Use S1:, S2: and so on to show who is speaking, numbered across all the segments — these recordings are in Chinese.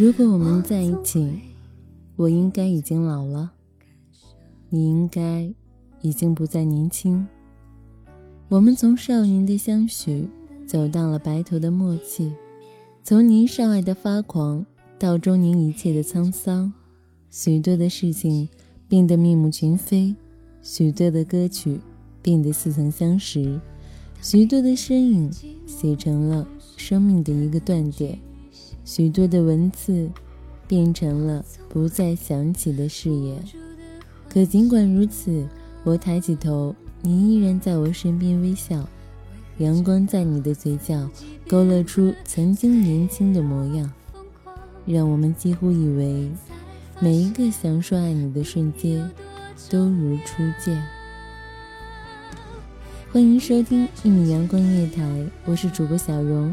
S1: 如果我们在一起，我应该已经老了，你应该已经不再年轻。我们从少年的相许走到了白头的默契，从年少爱的发狂到中年一切的沧桑，许多的事情变得面目全非，许多的歌曲变得似曾相识，许多的身影写成了生命的一个断点。许多的文字变成了不再想起的誓言，可尽管如此，我抬起头，你依然在我身边微笑，阳光在你的嘴角勾勒出曾经年轻的模样，让我们几乎以为每一个想说爱你的瞬间都如初见。欢迎收听一米阳光夜台，我是主播小荣。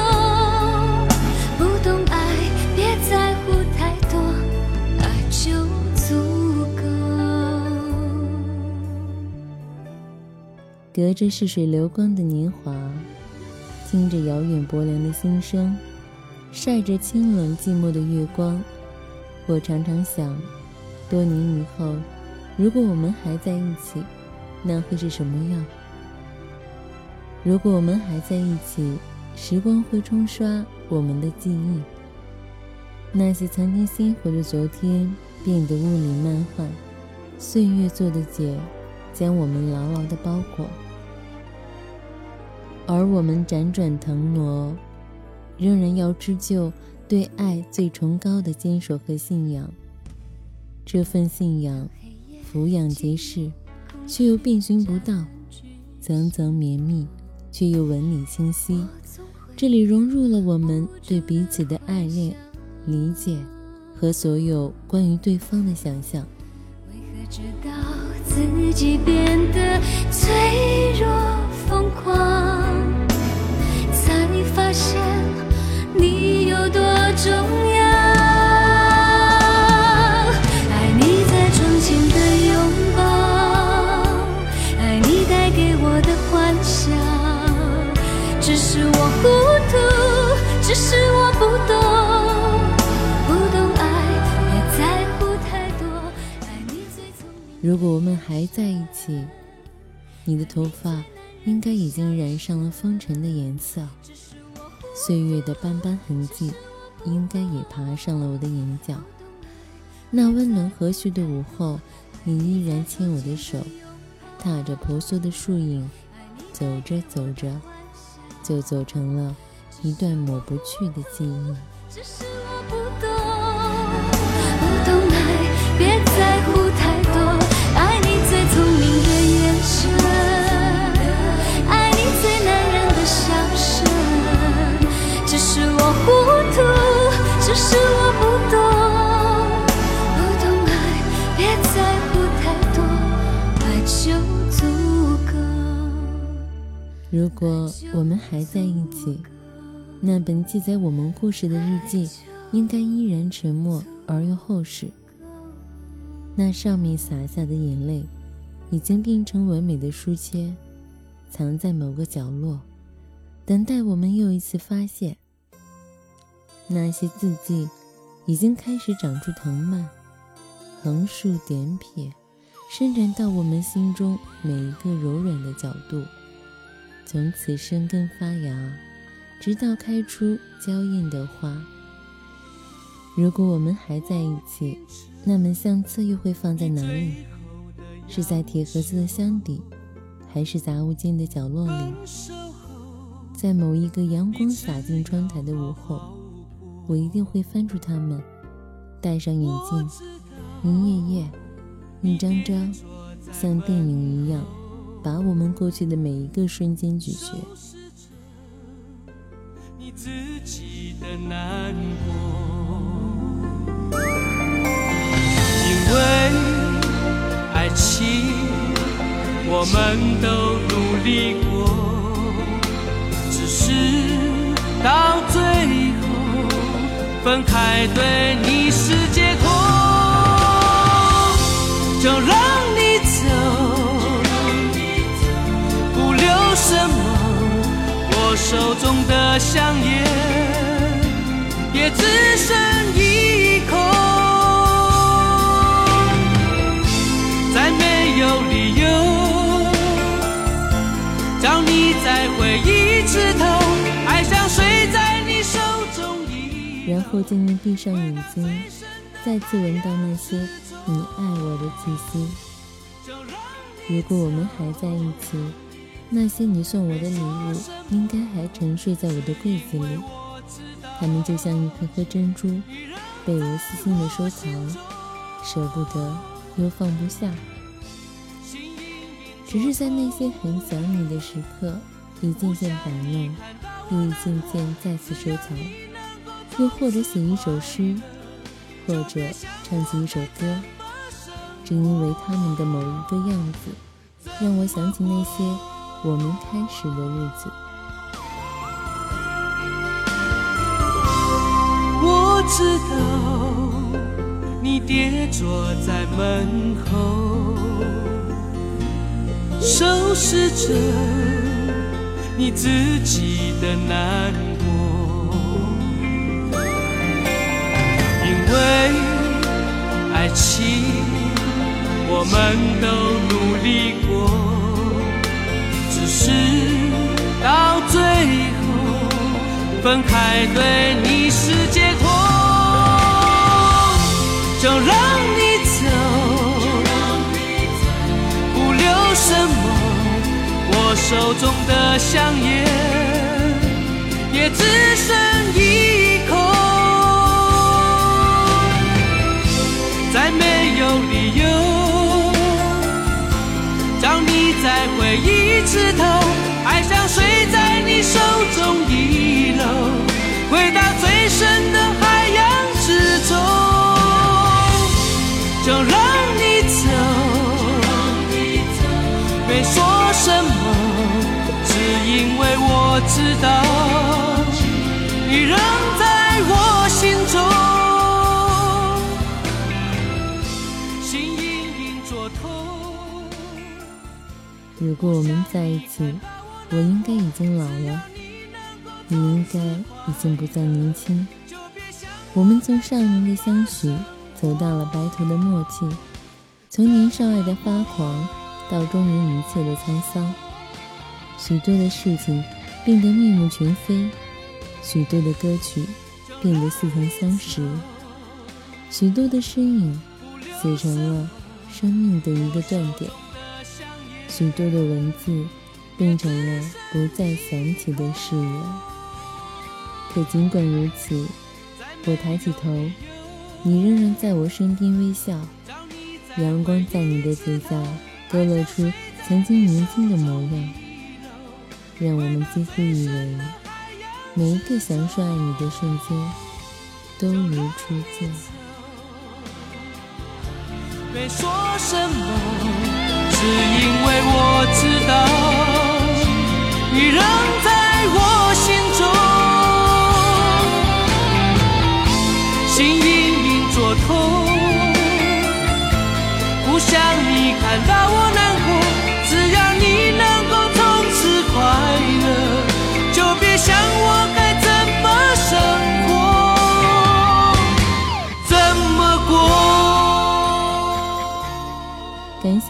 S1: 隔着逝水流光的年华，听着遥远薄凉的心声，晒着清冷寂寞的月光，我常常想，多年以后，如果我们还在一起，那会是什么样？如果我们还在一起，时光会冲刷我们的记忆，那些曾经鲜活的昨天变得雾里漫幻，岁月做的茧。将我们牢牢的包裹，而我们辗转腾挪，仍然要织就对爱最崇高的坚守和信仰。这份信仰，俯仰皆是，却又遍寻不到；层层绵密，却又纹理清晰。这里融入了我们对彼此的爱恋、理解和所有关于对方的想象。
S2: 自己变得脆弱疯狂，才发现你有多重要。爱你在窗前的拥抱，爱你带给我的幻想。只是我糊涂，只是我不懂。
S1: 如果我们还在一起，你的头发应该已经染上了风尘的颜色，岁月的斑斑痕迹应该也爬上了我的眼角。那温暖和煦的午后，你依然牵我的手，踏着婆娑的树影，走着走着，就走成了一段抹不去的记忆。如果我们还在一起，那本记载我们故事的日记，应该依然沉默而又厚实。那上面洒下的眼泪，已经变成完美的书签，藏在某个角落，等待我们又一次发现。那些字迹，已经开始长出藤蔓，横竖点撇，伸展到我们心中每一个柔软的角度，从此生根发芽，直到开出娇艳的花。如果我们还在一起，那么相册又会放在哪里？是在铁盒子的箱底，还是杂物间的角落里？在某一个阳光洒进窗台的午后。我一定会翻出它们，戴上眼镜，一页页，一张张，像电影一样，把我们过去的每一个瞬间咀嚼。
S3: 因为爱情，我们都努力过，只是到最后。分开对你是手中的香烟也只剩一口，再没有理由将你再回忆枝头，爱像水在你手中。
S1: 然后静静闭上眼睛，再次闻到那些你爱我的气息。如果我们还在一起，那些你送我的礼物应该还沉睡在我的柜子里，它们就像一颗颗珍珠，被我细心的收藏，舍不得又放不下。只是在那些很想你的时刻，一件件摆弄，又一件件再次收藏。又或者写一首诗，或者唱起一首歌，只因为他们的某一个样子，让我想起那些我们开始的日子。
S3: 我知道你跌坐在门口，收拾着你自己的难过，因。为爱情，我们都努力过，分开对你是解脱，就让你走，不留什么。我手中的香烟也只剩一口。再没有理由将你再回忆枝头，爱像水在你手中遗漏，回到最深的海洋之中。就让你走，没说什么，只因为我知道你仍在我心中。
S1: 如果我们在一起，我应该已经老了，你应该已经不再年轻。我们从少年的相许走到了白头的默契，从年少爱的发狂到终年一切的沧桑。许多的事情变得面目全非，许多的歌曲变得似曾相识，许多的身影写成了生命的一个断点。许多的文字变成了不再想起的誓言，可尽管如此，我抬起头，你仍然在我身边微笑，阳光在你的嘴角勾勒出曾经年轻的模样，让我们几乎以为每一个想说爱你的瞬间都如初见。
S3: 没说什么。是因为我知道你仍